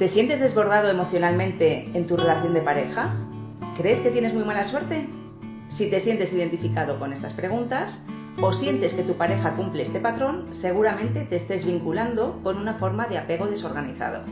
¿Te sientes desbordado emocionalmente en tu relación de pareja? ¿Crees que tienes muy mala suerte? Si te sientes identificado con estas preguntas o sientes que tu pareja cumple este patrón, seguramente te estés vinculando con una forma de apego desorganizado.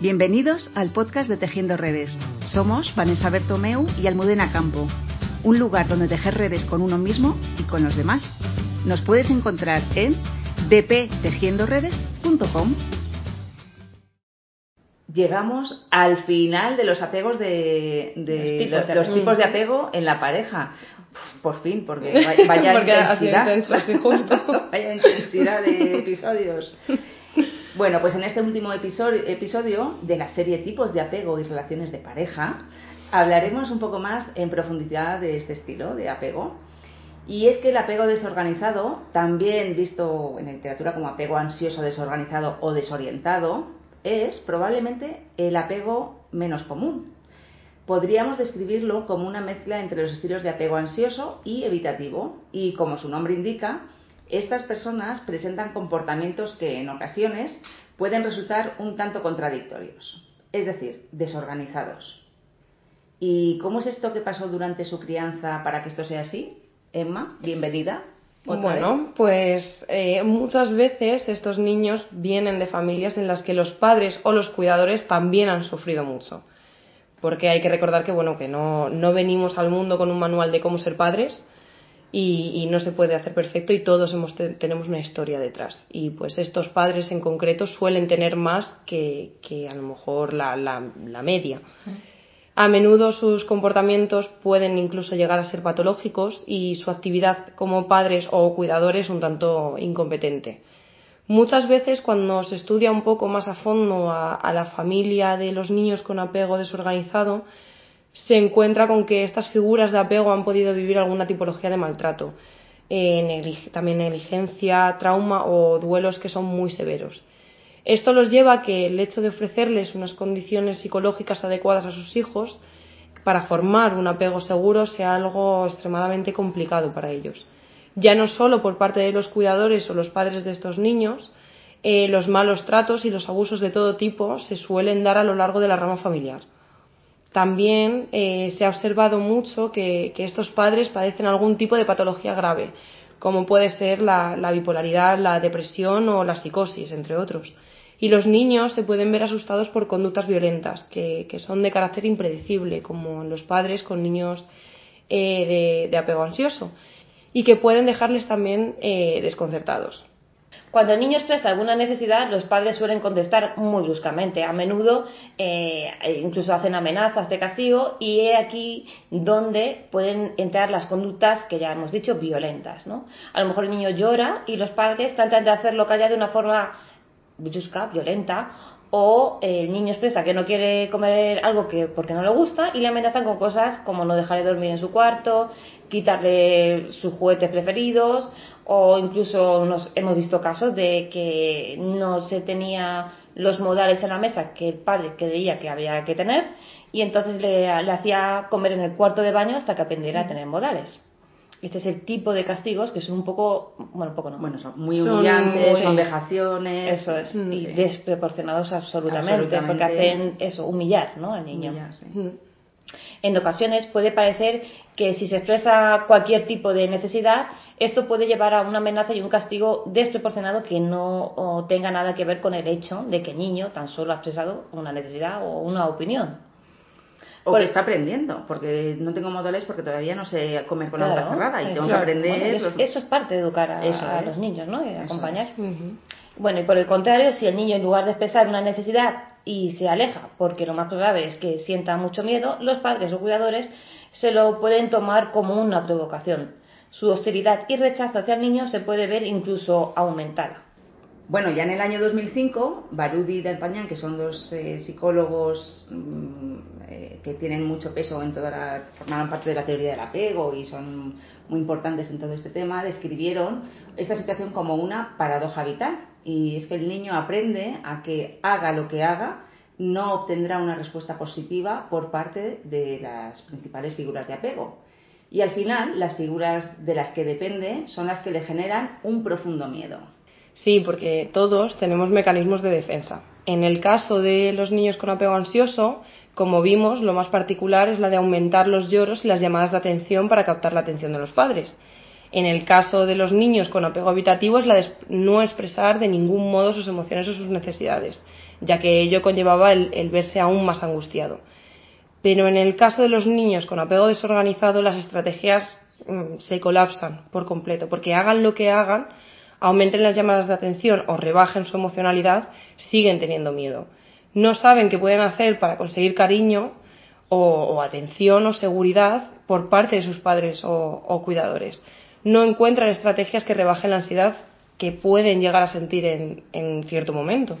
Bienvenidos al podcast de Tejiendo Redes. Somos Vanessa Bertomeu y Almudena Campo, un lugar donde tejer redes con uno mismo y con los demás. Nos puedes encontrar en dptejiendoredes.com llegamos al final de los apegos de, los, tipos, de apego en la pareja. por fin, porque vaya, intensidad. vaya intensidad de episodios. Bueno, pues en este último episodio, episodio de la serie Tipos de apego y relaciones de pareja, hablaremos un poco más en profundidad de este estilo de apego. Y es que el apego desorganizado, también visto en literatura como apego ansioso desorganizado o desorientado, es probablemente el apego menos común. Podríamos describirlo como una mezcla entre los estilos de apego ansioso y evitativo, y como su nombre indica, estas personas presentan comportamientos que en ocasiones pueden resultar un tanto contradictorios, es decir, desorganizados. ¿Y cómo es esto que pasó durante su crianza para que esto sea así? Emma, bienvenida. Bueno, pues eh, muchas veces estos niños vienen de familias en las que los padres o los cuidadores también han sufrido mucho. Porque hay que recordar que, bueno, que no, no venimos al mundo con un manual de cómo ser padres y, no se puede hacer perfecto y todos hemos, tenemos una historia detrás. Y pues estos padres en concreto suelen tener más que, que a lo mejor la, la, la media. A menudo sus comportamientos pueden incluso llegar a ser patológicos y su actividad como padres o cuidadores un tanto incompetente. Muchas veces cuando se estudia un poco más a fondo a, la familia de los niños con apego desorganizado, se encuentra con que estas figuras de apego han podido vivir alguna tipología de maltrato, también negligencia, trauma o duelos que son muy severos. Esto los lleva a que el hecho de ofrecerles unas condiciones psicológicas adecuadas a sus hijos para formar un apego seguro sea algo extremadamente complicado para ellos. Ya no solo por parte de los cuidadores o los padres de estos niños, eh, los malos tratos y los abusos de todo tipo se suelen dar a lo largo de la rama familiar. También eh, se ha observado mucho que, estos padres padecen algún tipo de patología grave, como puede ser la bipolaridad, la depresión o la psicosis, entre otros y los niños se pueden ver asustados por conductas violentas que, son de carácter impredecible, como los padres con niños eh, de, apego ansioso, y que pueden dejarles también eh, desconcertados. Cuando el niño expresa alguna necesidad, los padres suelen contestar muy bruscamente. A menudo eh, incluso hacen amenazas de castigo y es aquí donde pueden entrar las conductas que ya hemos dicho violentas. ¿no? A lo mejor el niño llora y los padres tratan de hacerlo callar de una forma violenta, o el niño expresa que no quiere comer algo que porque no le gusta y le amenazan con cosas como no dejarle dormir en su cuarto, quitarle sus juguetes preferidos o incluso nos, hemos visto casos de que no se tenía los modales en la mesa que el padre creía que había que tener y entonces le hacía comer en el cuarto de baño hasta que aprendiera a tener modales. Este es el tipo de castigos que son un poco, bueno, un poco no. Bueno, son muy humillantes, son, vejaciones. Eso es, y desproporcionados absolutamente, porque hacen eso, humillar ¿no? al niño. En ocasiones puede parecer que si se expresa cualquier tipo de necesidad, esto puede llevar a una amenaza y un castigo desproporcionado que no tenga nada que ver con el hecho de que el niño tan solo ha expresado una necesidad o una opinión. O que está aprendiendo, porque no tengo modales porque todavía no sé comer con la boca cerrada y tengo que aprender. eso, es parte de educar a, los niños, ¿no? Y acompañar. Bueno, y por el contrario, si el niño en lugar de expresar una necesidad y se aleja, porque lo más probable es que sienta mucho miedo, los padres o cuidadores se lo pueden tomar como una provocación. Su hostilidad y rechazo hacia el niño se puede ver incluso aumentada. Bueno, ya en el año 2005, Barudi y D'Artagnan, que son dos eh, psicólogos mm, eh, que tienen mucho peso en toda la, formaron parte de la teoría del apego y son muy importantes en todo este tema, describieron esta situación como una paradoja vital. Y es que el niño aprende a que haga lo que haga, no obtendrá una respuesta positiva por parte de las principales figuras de apego. Y al final, las figuras de las que depende son las que le generan un profundo miedo. Sí, porque todos tenemos mecanismos de defensa. En el caso de los niños con apego ansioso, como vimos, lo más particular es la de aumentar los lloros y las llamadas de atención para captar la atención de los padres. En el caso de los niños con apego habitativo es la de no expresar de ningún modo sus emociones o sus necesidades, ya que ello conllevaba el, verse aún más angustiado. Pero en el caso de los niños con apego desorganizado, las estrategias mm, se colapsan por completo, porque hagan lo que hagan, aumenten las llamadas de atención o rebajen su emocionalidad, siguen teniendo miedo. No saben qué pueden hacer para conseguir cariño o, atención o seguridad por parte de sus padres o cuidadores no encuentran estrategias que rebajen la ansiedad que pueden llegar a sentir en, cierto momento.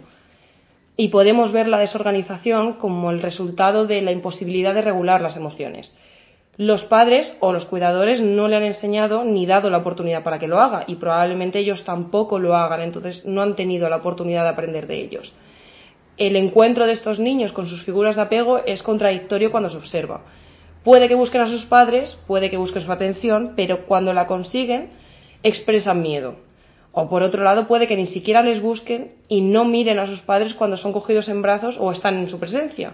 Y podemos ver la desorganización como el resultado de la imposibilidad de regular las emociones. Los padres o los cuidadores no le han enseñado ni dado la oportunidad para que lo haga y probablemente ellos tampoco lo hagan, entonces no han tenido la oportunidad de aprender de ellos. El encuentro de estos niños con sus figuras de apego es contradictorio cuando se observa. Puede que busquen a sus padres, puede que busquen su atención, pero cuando la consiguen expresan miedo. O por otro lado, puede que ni siquiera les busquen y no miren a sus padres cuando son cogidos en brazos o están en su presencia.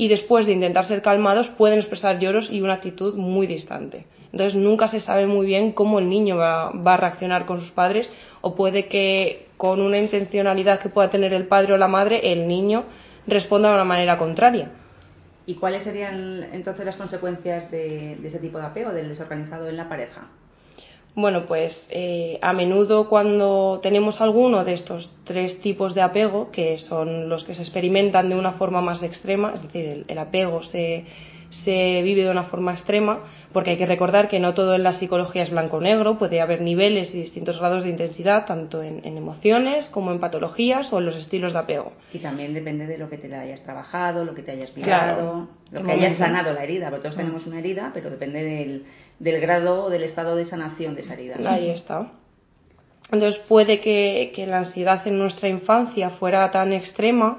Y después de intentar ser calmados, pueden expresar lloros y una actitud muy distante. Entonces nunca se sabe muy bien cómo el niño va, va, a reaccionar con sus padres o puede que con una intencionalidad que pueda tener el padre o la madre, el niño responda de una manera contraria. ¿Y cuáles serían entonces las consecuencias de, ese tipo de apego, del desorganizado en la pareja? Bueno, pues eh, a menudo cuando tenemos alguno de estos tres tipos de apego, que son los que se experimentan de una forma más extrema, es decir, el apego se, se vive de una forma extrema, porque hay que recordar que no todo en la psicología es blanco-negro, puede haber niveles y distintos grados de intensidad, tanto en, emociones como en patologías o en los estilos de apego. Y también depende de lo que te hayas trabajado, lo que te hayas mirado, lo que hayas sanado la herida, porque todos mm. tenemos una herida, pero depende del, del grado o del estado de sanación de esa herida. Ahí está. Entonces puede que, que la ansiedad en nuestra infancia fuera tan extrema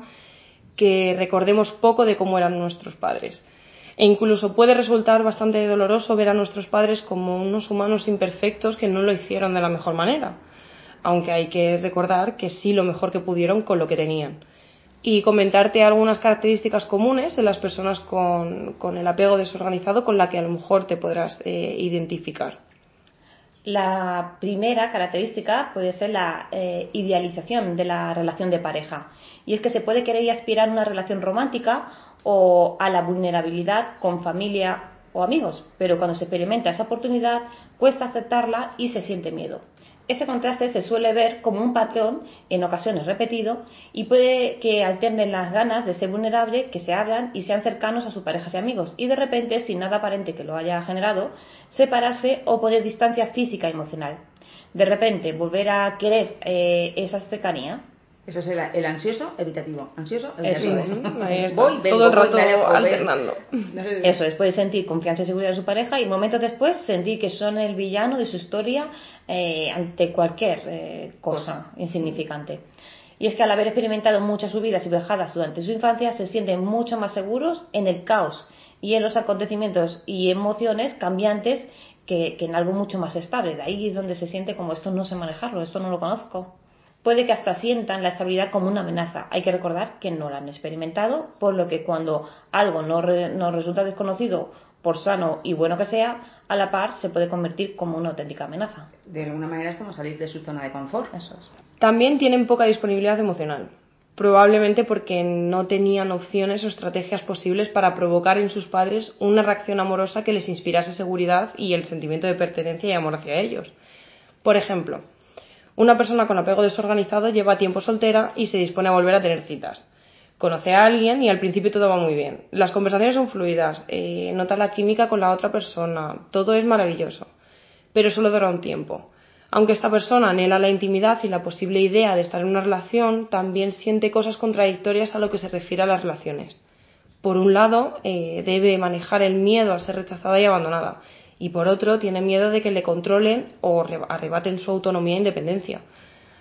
que recordemos poco de cómo eran nuestros padres e incluso puede resultar bastante doloroso ver a nuestros padres como unos humanos imperfectos que no lo hicieron de la mejor manera, aunque hay que recordar que sí lo mejor que pudieron con lo que tenían. Y comentarte algunas características comunes en las personas con, el apego desorganizado con la que a lo mejor te podrás eh, identificar. La primera característica puede ser la eh, idealización de la relación de pareja. Y es que se puede querer y aspirar a una relación romántica o a la vulnerabilidad con familia o amigos, pero cuando se experimenta esa oportunidad cuesta aceptarla y se siente miedo. Este contraste se suele ver como un patrón, en ocasiones repetido, y puede que alternen las ganas de ser vulnerable, que se hablan y sean cercanos a sus parejas y amigos, y de repente, sin nada aparente que lo haya generado, separarse o poner distancia física y emocional. De repente, volver a querer eh, esa cercanía eso es el, ansioso evitativo. Ansioso evitativo. Eso Voy, todo el rato alternando. Eso es, puede sentir confianza y seguridad en su pareja y momentos después sentir que son el villano de su historia eh, ante cualquier eh, cosa insignificante. Y es que al haber experimentado muchas subidas y bajadas durante su infancia, se sienten mucho más seguros en el caos y en los acontecimientos y emociones cambiantes que, que en algo mucho más estable. De ahí es donde se siente como esto no sé manejarlo, esto no lo conozco puede que hasta sientan la estabilidad como una amenaza. Hay que recordar que no la han experimentado, por lo que cuando algo no, nos resulta desconocido, por sano y bueno que sea, a la par se puede convertir como una auténtica amenaza. De alguna manera es como salir de su zona de confort. Eso es. También tienen poca disponibilidad emocional, probablemente porque no tenían opciones o estrategias posibles para provocar en sus padres una reacción amorosa que les inspirase seguridad y el sentimiento de pertenencia y amor hacia ellos. Por ejemplo, una persona con apego desorganizado lleva tiempo soltera y se dispone a volver a tener citas. Conoce a alguien y al principio todo va muy bien. Las conversaciones son fluidas, eh, nota la química con la otra persona, todo es maravilloso. Pero solo dura un tiempo. Aunque esta persona anhela la intimidad y la posible idea de estar en una relación, también siente cosas contradictorias a lo que se refiere a las relaciones. Por un lado, eh, debe manejar el miedo a ser rechazada y abandonada, y por otro tiene miedo de que le controlen o arrebaten su autonomía e independencia.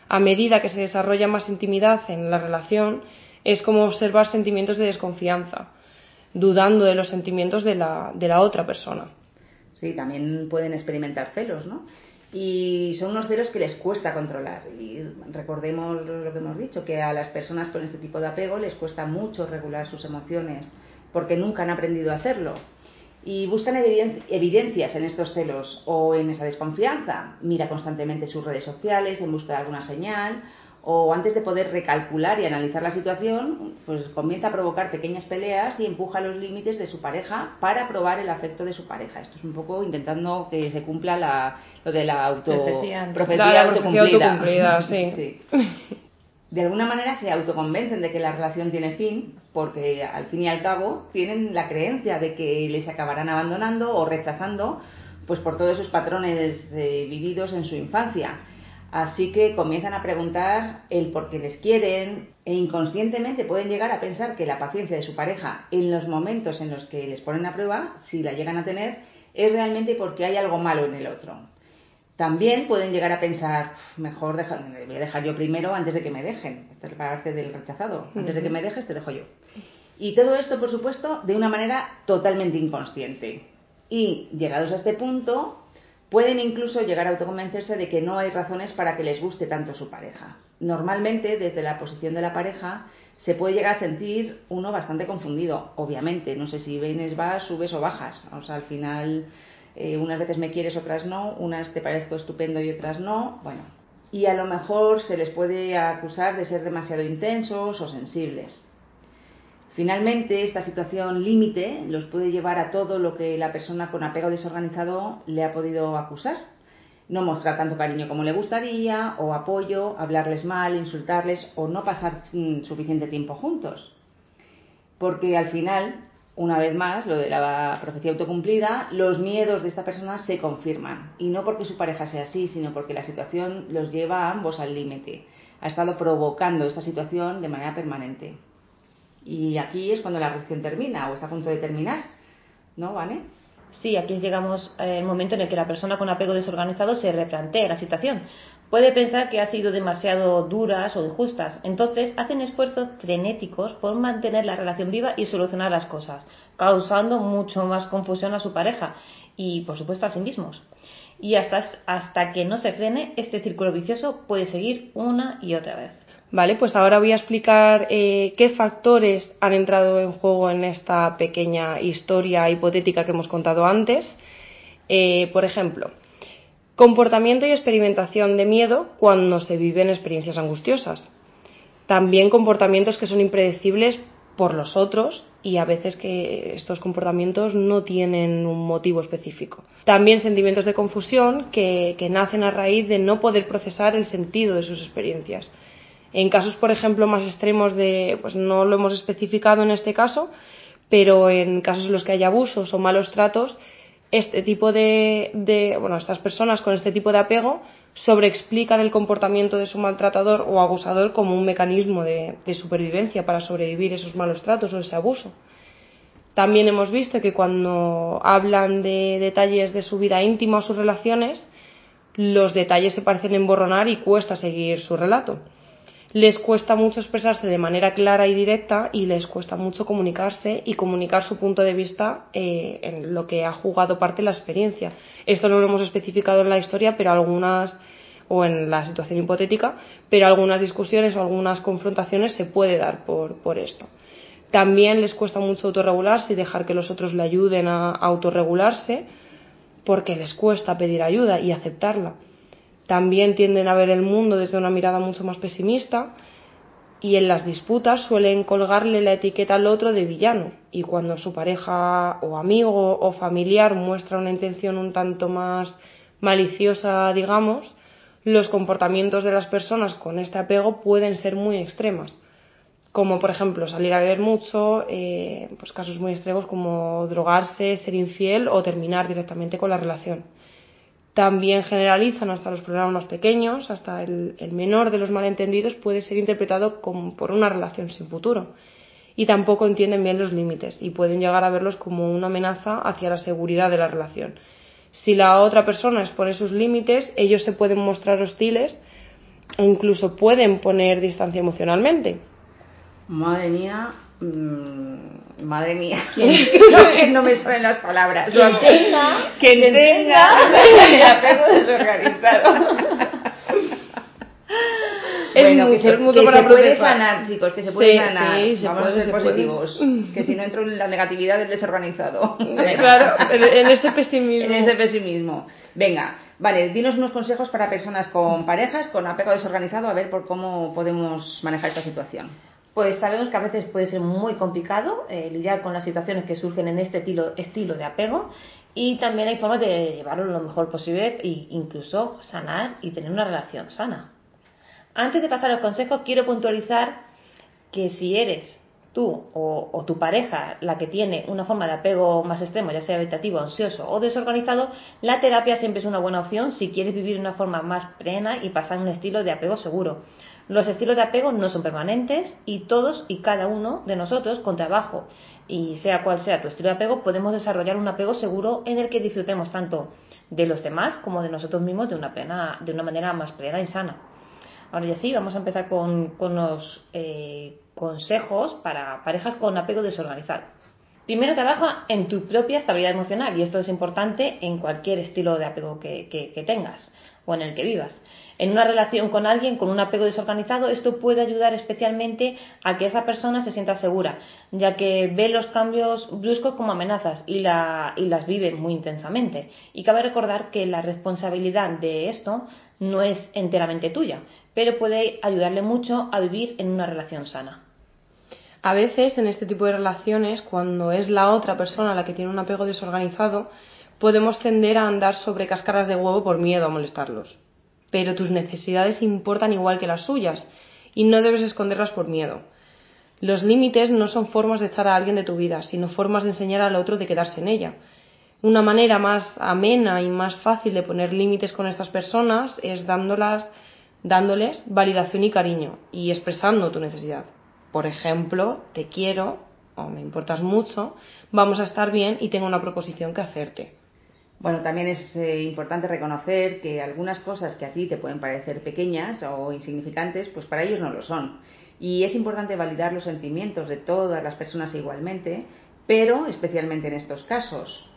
A medida que se desarrolla más intimidad en la relación, es como observar sentimientos de desconfianza, dudando de los sentimientos de la, de la otra persona. Sí, también pueden experimentar celos, ¿no? Y son unos celos que les cuesta controlar. Y recordemos lo que hemos dicho, que a las personas con este tipo de apego les cuesta mucho regular sus emociones, porque nunca han aprendido a hacerlo. Y buscan evidencias en estos celos o en esa desconfianza. Mira constantemente sus redes sociales en busca de alguna señal o antes de poder recalcular y analizar la situación, pues comienza a provocar pequeñas peleas y empuja los límites de su pareja para probar el afecto de su pareja. Esto es un poco intentando que se cumpla la, lo de la auto profecía, autocumplida. sí. De alguna manera se autoconvencen de que la relación tiene fin, porque al fin y al cabo tienen la creencia de que les acabarán abandonando o rechazando, pues por todos esos patrones eh, vividos en su infancia Así que comienzan a preguntar el por qué les quieren e inconscientemente pueden llegar a pensar que la paciencia de su pareja en los momentos en los que les ponen a prueba, si la llegan a tener, es realmente porque hay algo malo en el otro. También pueden llegar a pensar, mejor me voy a dejar yo primero antes de que me dejen. Esta es la parte del rechazado. Antes de que me dejes, te dejo yo. Y todo esto, por supuesto, de una manera totalmente inconsciente. Y llegados a este punto, Pueden incluso llegar a autoconvencerse de que no hay razones para que les guste tanto su pareja. Normalmente, desde la posición de la pareja, se puede llegar a sentir uno bastante confundido, obviamente. No sé si vienes, vas, subes o bajas. O sea, al final, eh, unas veces me quieres, otras no, unas te parezco estupendo y otras no. Bueno, y a lo mejor se les puede acusar de ser demasiado intensos o sensibles. Finalmente, esta situación límite los puede llevar a todo lo que la persona con apego desorganizado le ha podido acusar. No mostrar tanto cariño como le gustaría, o apoyo, hablarles mal, insultarles o no pasar suficiente tiempo juntos. Porque al final, una vez más, lo de la profecía autocumplida, los miedos de esta persona se confirman. Y no porque su pareja sea así, sino porque la situación los lleva a ambos al límite. Ha estado provocando esta situación de manera permanente. Y aquí es cuando la reacción termina o está a punto de terminar, ¿no, Vane? Sí, aquí llegamos al momento en el que la persona con apego desorganizado se replantea la situación. Puede pensar que ha sido demasiado duras o injustas. Entonces hacen esfuerzos frenéticos por mantener la relación viva y solucionar las cosas, causando mucho más confusión a su pareja y, por supuesto, a sí mismos. Y hasta, hasta que no se frene, este círculo vicioso puede seguir una y otra vez. Vale, pues ahora voy a explicar eh, qué factores han entrado en juego en esta pequeña historia hipotética que hemos contado antes. Eh, por ejemplo, comportamiento y experimentación de miedo cuando se viven experiencias angustiosas. También comportamientos que son impredecibles por los otros y a veces que estos comportamientos no tienen un motivo específico. También sentimientos de confusión que nacen a raíz de no poder procesar el sentido de sus experiencias en casos, por ejemplo, más extremos de, pues no lo hemos especificado en este caso, pero en casos en los que hay abusos o malos tratos, este tipo de, de bueno, estas personas con este tipo de apego sobreexplican el comportamiento de su maltratador o abusador como un mecanismo de, de supervivencia para sobrevivir esos malos tratos o ese abuso. También hemos visto que cuando hablan de detalles de su vida íntima o sus relaciones, los detalles se parecen emborronar y cuesta seguir su relato les cuesta mucho expresarse de manera clara y directa y les cuesta mucho comunicarse y comunicar su punto de vista eh, en lo que ha jugado parte la experiencia. Esto no lo hemos especificado en la historia, pero algunas o en la situación hipotética, pero algunas discusiones o algunas confrontaciones se puede dar por, por esto. También les cuesta mucho autorregularse y dejar que los otros le ayuden a autorregularse porque les cuesta pedir ayuda y aceptarla también tienden a ver el mundo desde una mirada mucho más pesimista y en las disputas suelen colgarle la etiqueta al otro de villano y cuando su pareja o amigo o familiar muestra una intención un tanto más maliciosa, digamos, los comportamientos de las personas con este apego pueden ser muy extremas, como por ejemplo salir a beber mucho, eh, pues casos muy extremos como drogarse, ser infiel o terminar directamente con la relación. También generalizan hasta los problemas más pequeños, hasta el, menor de los malentendidos puede ser interpretado como por una relación sin futuro. Y tampoco entienden bien los límites y pueden llegar a verlos como una amenaza hacia la seguridad de la relación. Si la otra persona expone sus límites, ellos se pueden mostrar hostiles o incluso pueden poner distancia emocionalmente. Madre mía, Mm, madre mía, no me salen las palabras. Quien tenga, quien tenga el apego desorganizado. bueno, que se, puede sanar, chicos, que se puede sanar. Sí, Vamos a ser positivos. Que si no entro en la negatividad del desorganizado. claro, en ese pesimismo. En ese pesimismo. Venga, vale, dinos unos consejos para personas con parejas con apego desorganizado, a ver por cómo podemos manejar esta situación. Pues sabemos que a veces puede ser muy complicado eh, lidiar con las situaciones que surgen en este estilo, estilo de apego y también hay formas de llevarlo lo mejor posible e incluso sanar y tener una relación sana. Antes de pasar al consejo, quiero puntualizar que si eres tú o, tu pareja la que tiene una forma de apego más extremo, ya sea habitativo, ansioso o desorganizado, la terapia siempre es una buena opción si quieres vivir una forma más plena y pasar un estilo de apego seguro. Los estilos de apego no son permanentes y todos y cada uno de nosotros con trabajo y sea cual sea tu estilo de apego podemos desarrollar un apego seguro en el que disfrutemos tanto de los demás como de nosotros mismos de una, plena, de una manera más plena y sana. Ahora ya sí, vamos a empezar con, los eh, consejos para parejas con apego desorganizado. Primero trabaja en tu propia estabilidad emocional y esto es importante en cualquier estilo de apego que tengas o en el que vivas. En una relación con alguien con un apego desorganizado, esto puede ayudar especialmente a que esa persona se sienta segura, ya que ve los cambios bruscos como amenazas y, y las vive muy intensamente. Y cabe recordar que la responsabilidad de esto no es enteramente tuya, pero puede ayudarle mucho a vivir en una relación sana. A veces en este tipo de relaciones, cuando es la otra persona la que tiene un apego desorganizado, podemos tender a andar sobre cáscaras de huevo por miedo a molestarlos. Pero tus necesidades importan igual que las suyas y no debes esconderlas por miedo. Los límites no son formas de echar a alguien de tu vida, sino formas de enseñar al otro de quedarse en ella. Una manera más amena y más fácil de poner límites con estas personas es dándoles validación y cariño y expresando tu necesidad. Por ejemplo, te quiero o me importas mucho, vamos a estar bien y tengo una proposición que hacerte. Bueno, también es eh, importante reconocer que algunas cosas que a ti te pueden parecer pequeñas o insignificantes, pues para ellos no lo son. Y es importante validar los sentimientos de todas las personas igualmente, pero especialmente en estos casos.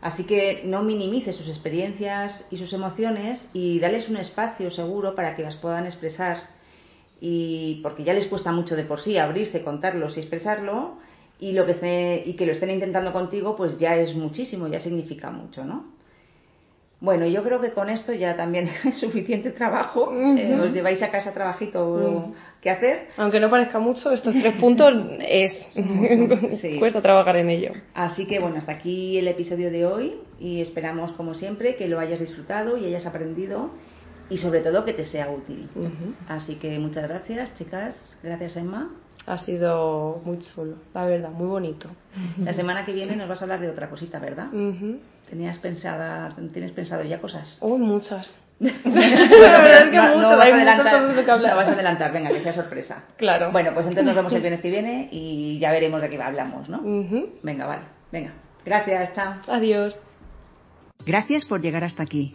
Así que no minimices sus experiencias y sus emociones y dales un espacio seguro para que las puedan expresar. Y porque ya les cuesta mucho de por sí abrirse, contarlos y expresarlo, y, lo que y que lo estén intentando contigo, pues ya es muchísimo, ya significa mucho, ¿no? Bueno, yo creo que con esto ya también es suficiente trabajo. Eh, os lleváis a casa trabajito que hacer. Aunque no parezca mucho, estos tres puntos es. Cuesta trabajar en ello. Así que bueno, hasta aquí el episodio de hoy y esperamos, como siempre, que lo hayas disfrutado y hayas aprendido y sobre todo que te sea útil. Así que muchas gracias, chicas. Gracias, Emma. Ha sido muy chulo, la verdad, muy bonito. La semana que viene nos vas a hablar de otra cosita, ¿verdad? ¿Tenías pensada, ¿Tienes pensado ya cosas? Oh, muchas. la verdad es que no, muchas, hay muchas cosas de que hablar. No vas a adelantar, venga, que sea sorpresa. Claro. Bueno, pues entonces nos vemos el viernes que viene y ya veremos de qué hablamos, ¿no? Venga, vale. Venga. Gracias, chao. Adiós. Gracias por llegar hasta aquí.